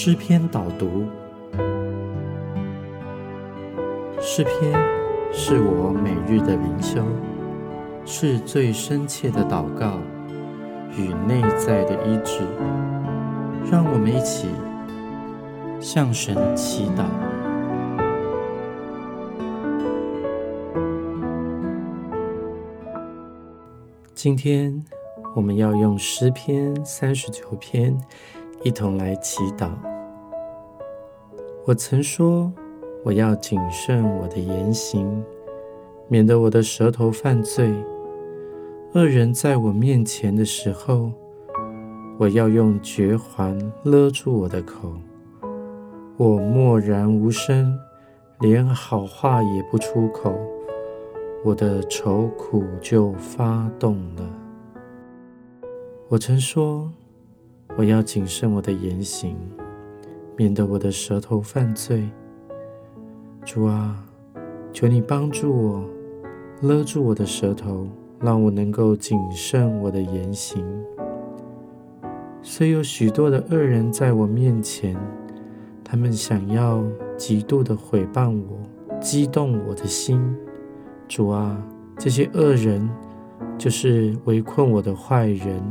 诗篇导读。诗篇是我每日的灵修，是最深切的祷告与内在的医治。让我们一起向神祈祷。今天我们要用诗篇三十九篇一同来祈祷。我曾说，我要谨慎我的言行，免得我的舌头犯罪。恶人在我面前的时候，我要用绝环勒住我的口。我默然无声，连好话也不出口。我的愁苦就发动了。我曾说，我要谨慎我的言行，免得我的舌头犯罪。主啊，求你帮助我，勒住我的舌头，让我能够谨慎我的言行。虽有许多的恶人在我面前，他们想要极度的毁谤我，激动我的心。主啊，这些恶人就是围困我的坏人，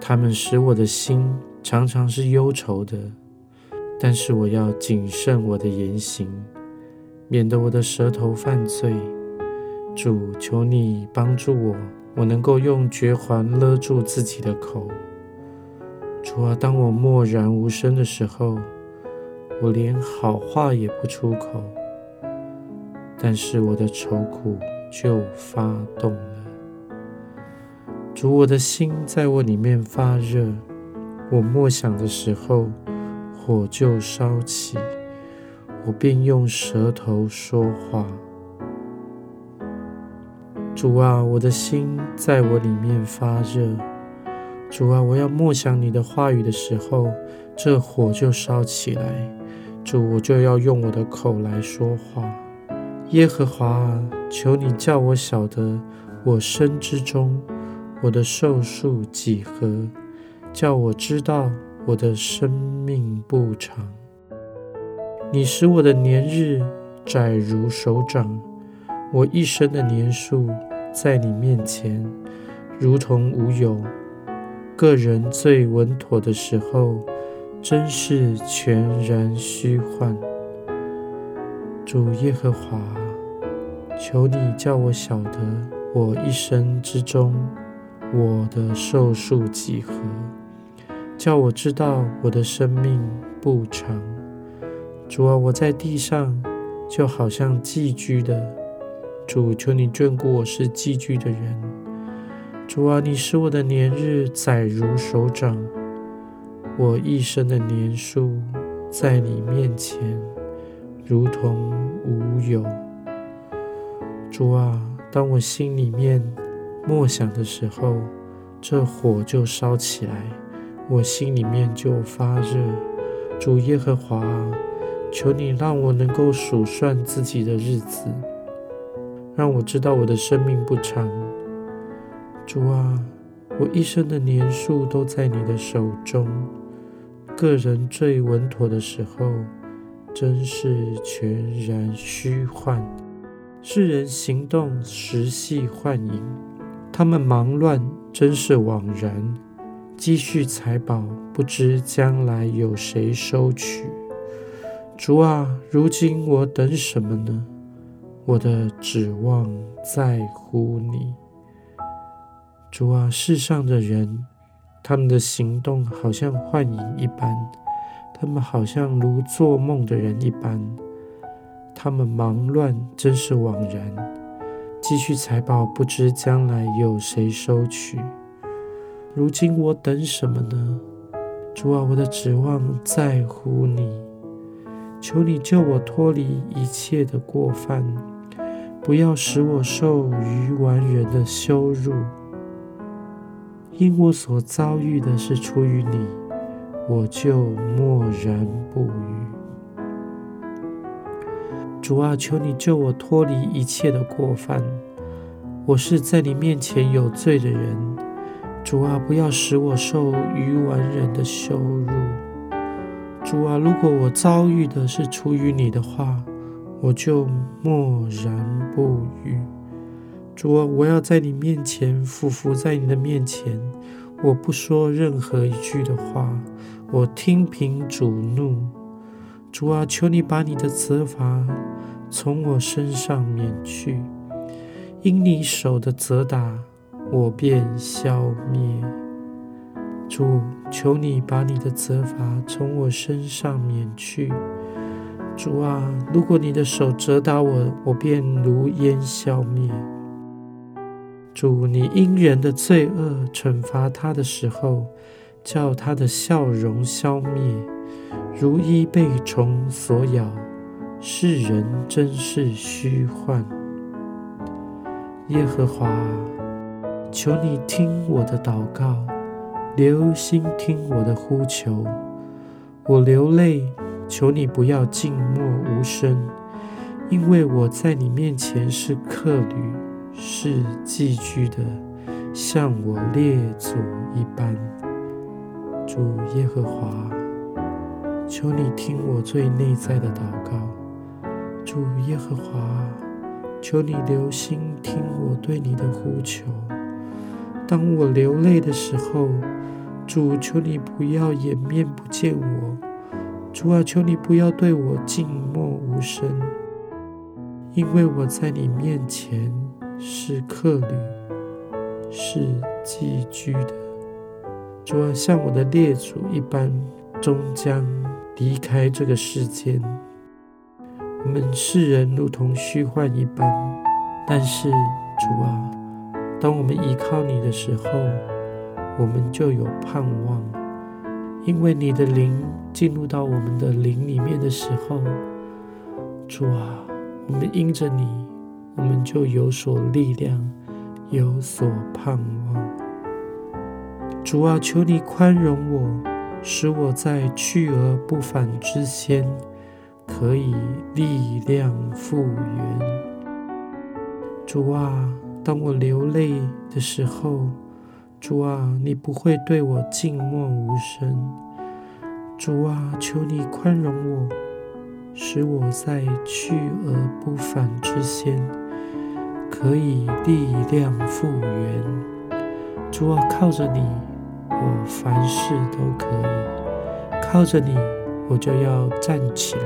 他们使我的心常常是忧愁的。但是我要谨慎我的言行，免得我的舌头犯罪。主，求你帮助我，我能够用绝环勒住自己的口。主啊，当我默然无声的时候，我连好话也不出口。但是我的愁苦就发动了，主，我的心在我里面发热，我默想的时候，火就烧起，我便用舌头说话。主啊，我的心在我里面发热，主啊，我要默想你的话语的时候，这火就烧起来，主，我就要用我的口来说话。耶和华啊，求你叫我晓得我生之中我的寿数几何，叫我知道我的生命不长。你使我的年日窄如手掌，我一生的年数在你面前如同无有。个人最稳妥的时候，真是全然虚幻。主耶和华，求你叫我晓得我一生之中我的寿数几何，叫我知道我的生命不长。主啊，我在地上就好像寄居的。主，求你眷顾我是寄居的人。主啊，你使我的年日载如手掌，我一生的年数在你面前。如同无有，主啊，当我心里面默想的时候，这火就烧起来，我心里面就发热。主耶和华，求你让我能够数算自己的日子，让我知道我的生命不长。主啊，我一生的年数都在你的手中，个人最稳妥的时候。真是全然虚幻，世人行动实系幻影，他们忙乱真是枉然，积蓄财宝不知将来有谁收取。主啊，如今我等什么呢？我的指望在乎你。主啊，世上的人，他们的行动好像幻影一般。他们好像如做梦的人一般，他们忙乱真是枉然。积蓄财宝，不知将来有谁收取。如今我等什么呢？主啊，我的指望在乎你。求你救我脱离一切的过犯，不要使我受愚顽人的羞辱。因我所遭遇的是出于你。我就默然不语。主啊，求你救我脱离一切的过犯。我是在你面前有罪的人。主啊，不要使我受愚顽人的羞辱。主啊，如果我遭遇的是出于你的话，我就默然不语。主啊，我要在你面前俯伏在你的面前，我不说任何一句的话，我听凭主怒。主啊，求你把你的责罚从我身上免去，因你手的责打，我便消灭。主，求你把你的责罚从我身上免去。主啊，如果你的手责打我，我便如烟消灭。主，你因人的罪恶惩罚他的时候，叫他的笑容消灭，如衣被虫所咬。世人真是虚幻。耶和华，求你听我的祷告，留心听我的呼求。我流泪，求你不要静默无声，因为我在你面前是客旅，是寄居的，像我列祖一般。主耶和华，求你听我最内在的祷告。主耶和华，求你留心听对你的呼求。当我流泪的时候，主求你不要掩面不见我。主啊，求你不要对我静默无声，因为我在你面前是客旅，是寄居的。主啊，像我的列祖一般，终将离开这个世间。我们世人如同虚幻一般，但是主啊，当我们依靠你的时候，我们就有盼望，因为你的灵进入到我们的灵里面的时候，主啊，我们因着你，我们就有所力量，有所盼望。主啊，求你宽容我，使我在去而不返之间。可以力量复原，主啊，当我流泪的时候，主啊，你不会对我静默无声。主啊，求你宽容我，使我在去而不返之先，可以力量复原。主啊，靠着你，我凡事都可以；靠着你，我就要站起来。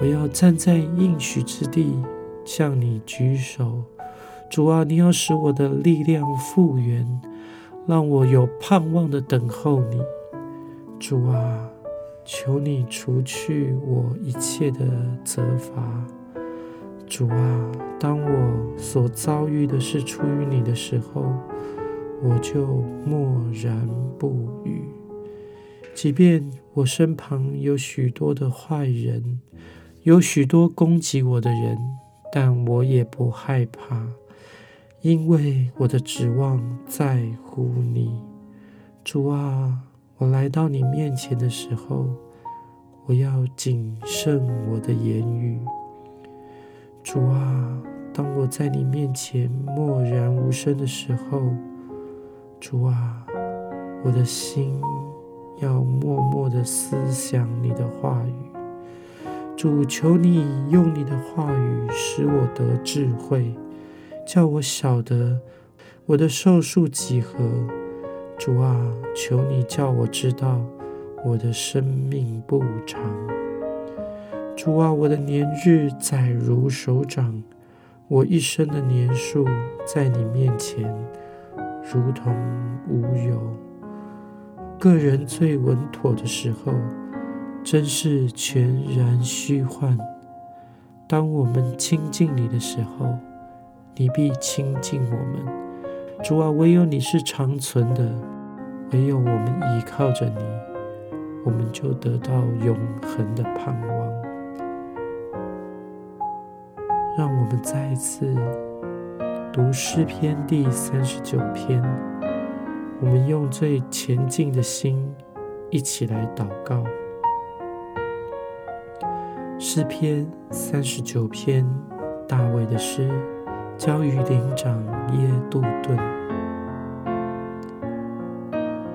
我要站在应许之地，向你举手。主啊，你要使我的力量复原，让我有盼望的等候你。主啊，求你除去我一切的责罚。主啊，当我所遭遇的是出于你的时候，我就默然不语。即便我身旁有许多的坏人。有许多攻击我的人，但我也不害怕，因为我的指望在乎你，主啊！我来到你面前的时候，我要谨慎我的言语，主啊！当我在你面前默然无声的时候，主啊，我的心要默默的思想你的话语。主求你用你的话语使我得智慧，叫我晓得我的寿数几何。主啊，求你叫我知道我的生命不长。主啊，我的年日载如手掌，我一生的年数在你面前如同无有。个人最稳妥的时候。真是全然虚幻。当我们亲近你的时候，你必亲近我们。主啊，唯有你是长存的，唯有我们依靠着你，我们就得到永恒的盼望。让我们再一次读诗篇第三十九篇，我们用最前进的心一起来祷告。诗篇三十九篇，大卫的诗，交于灵长耶杜顿。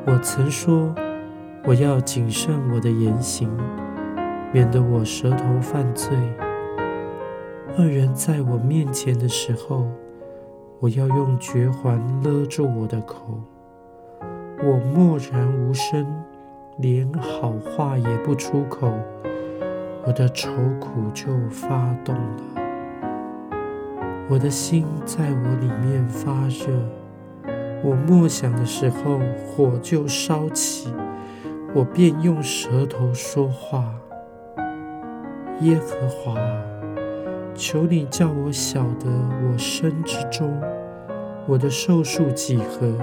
我曾说，我要谨慎我的言行，免得我舌头犯罪。恶人在我面前的时候，我要用绝环勒住我的口。我默然无声，连好话也不出口，我的愁苦就发动了。我的心在我里面发热，我默想的时候，火就烧起，我便用舌头说话。耶和华，求你叫我晓得我身之中，我的寿数几何，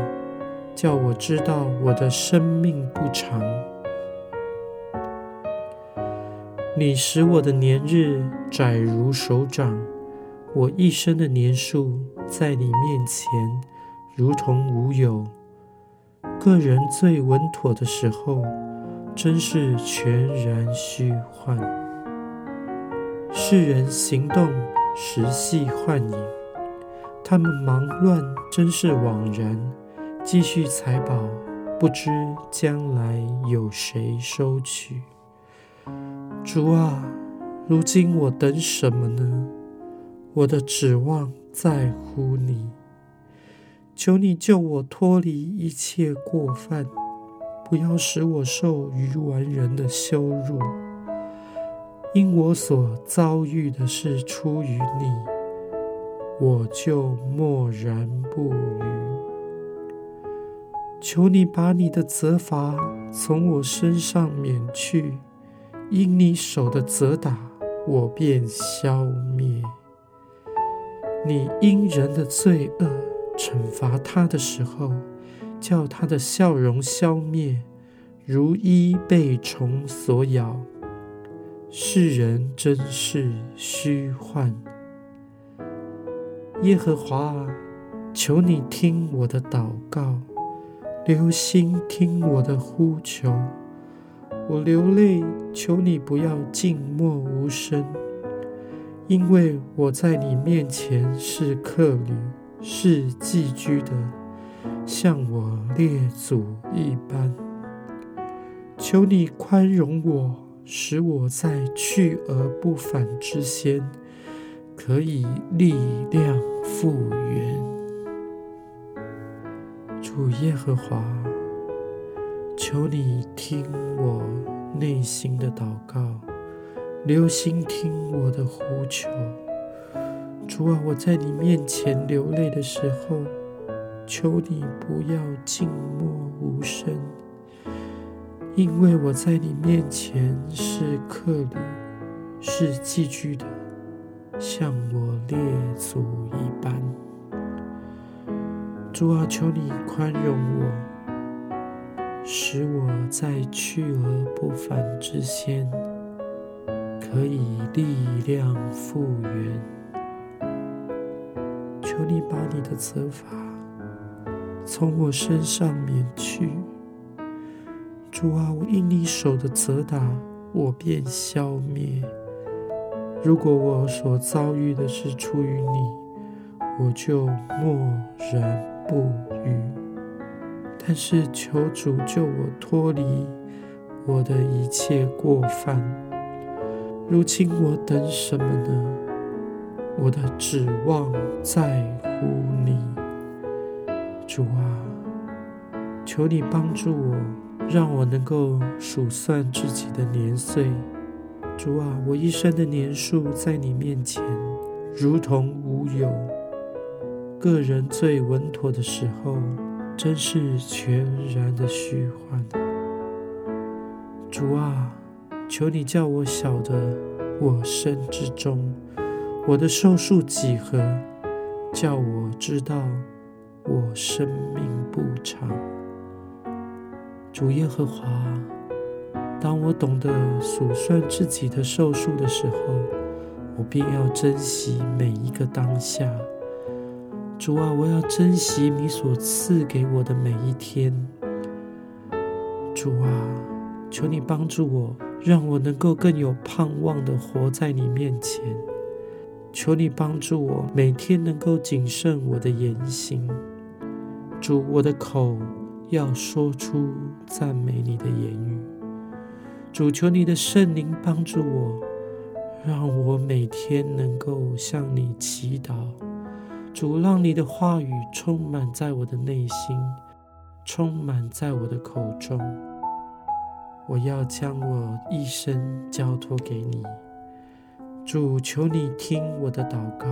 叫我知道我的生命不长。你使我的年日窄如手掌。我一生的年数在你面前如同无有。个人最稳妥的时候，真是全然虚幻。世人行动实系幻影，他们忙乱真是枉然。积蓄财宝，不知将来有谁收取。主啊，如今我等什么呢？我的指望在乎你，求你救我脱离一切过犯，不要使我受愚顽人的羞辱。因我所遭遇的是出于你，我就默然不语。求你把你的责罚从我身上免去，因你手的责打，我便消灭。你因人的罪恶惩罚他的时候，叫他的笑容消灭，如衣被虫所咬。世人真是虚幻。耶和华，求你听我的祷告，留心听我的呼求。我流泪，求你不要静默无声。因为我在你面前是客旅，是寄居的，像我列祖一般。求你宽容我，使我在去而不返之先，可以力量复原。主耶和华，求你听我内心的祷告。留心听我的呼求，主啊，我在你面前流泪的时候，求你不要静默无声，因为我在你面前是客旅，是寄居的，像我列祖一般。主啊，求你宽容我，使我在去而不返之先。可以力量复原，求你把你的责罚从我身上免去。主啊，我因你手的责打，我便消灭。如果我所遭遇的是出于你，我就默然不语。但是求主救我脱离我的一切过犯。如今我等什么呢？我的指望在乎你，主啊，求你帮助我，让我能够数算自己的年岁。主啊，我一生的年数在你面前如同无有。个人最稳妥的时候，真是全然的虚幻。主啊。求你叫我晓得我身之中，我的寿数几何，叫我知道我生命不长。主耶和华，当我懂得数算自己的寿数的时候，我便要珍惜每一个当下。主啊，我要珍惜你所赐给我的每一天。主啊，求你帮助我。让我能够更有盼望的活在你面前，求你帮助我，每天能够谨慎我的言行。主，我的口要说出赞美你的言语。主，求你的圣灵帮助我，让我每天能够向你祈祷。主，让你的话语充满在我的内心，充满在我的口中。我要将我一生交托给你。主，求你听我的祷告，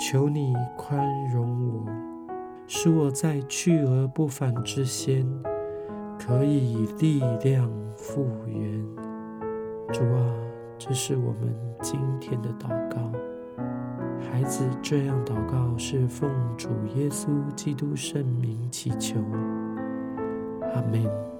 求你宽容我，使我在去而不返之先，可以力量复原。主啊，这是我们今天的祷告。孩子这样祷告，是奉主耶稣基督圣名祈求。阿门。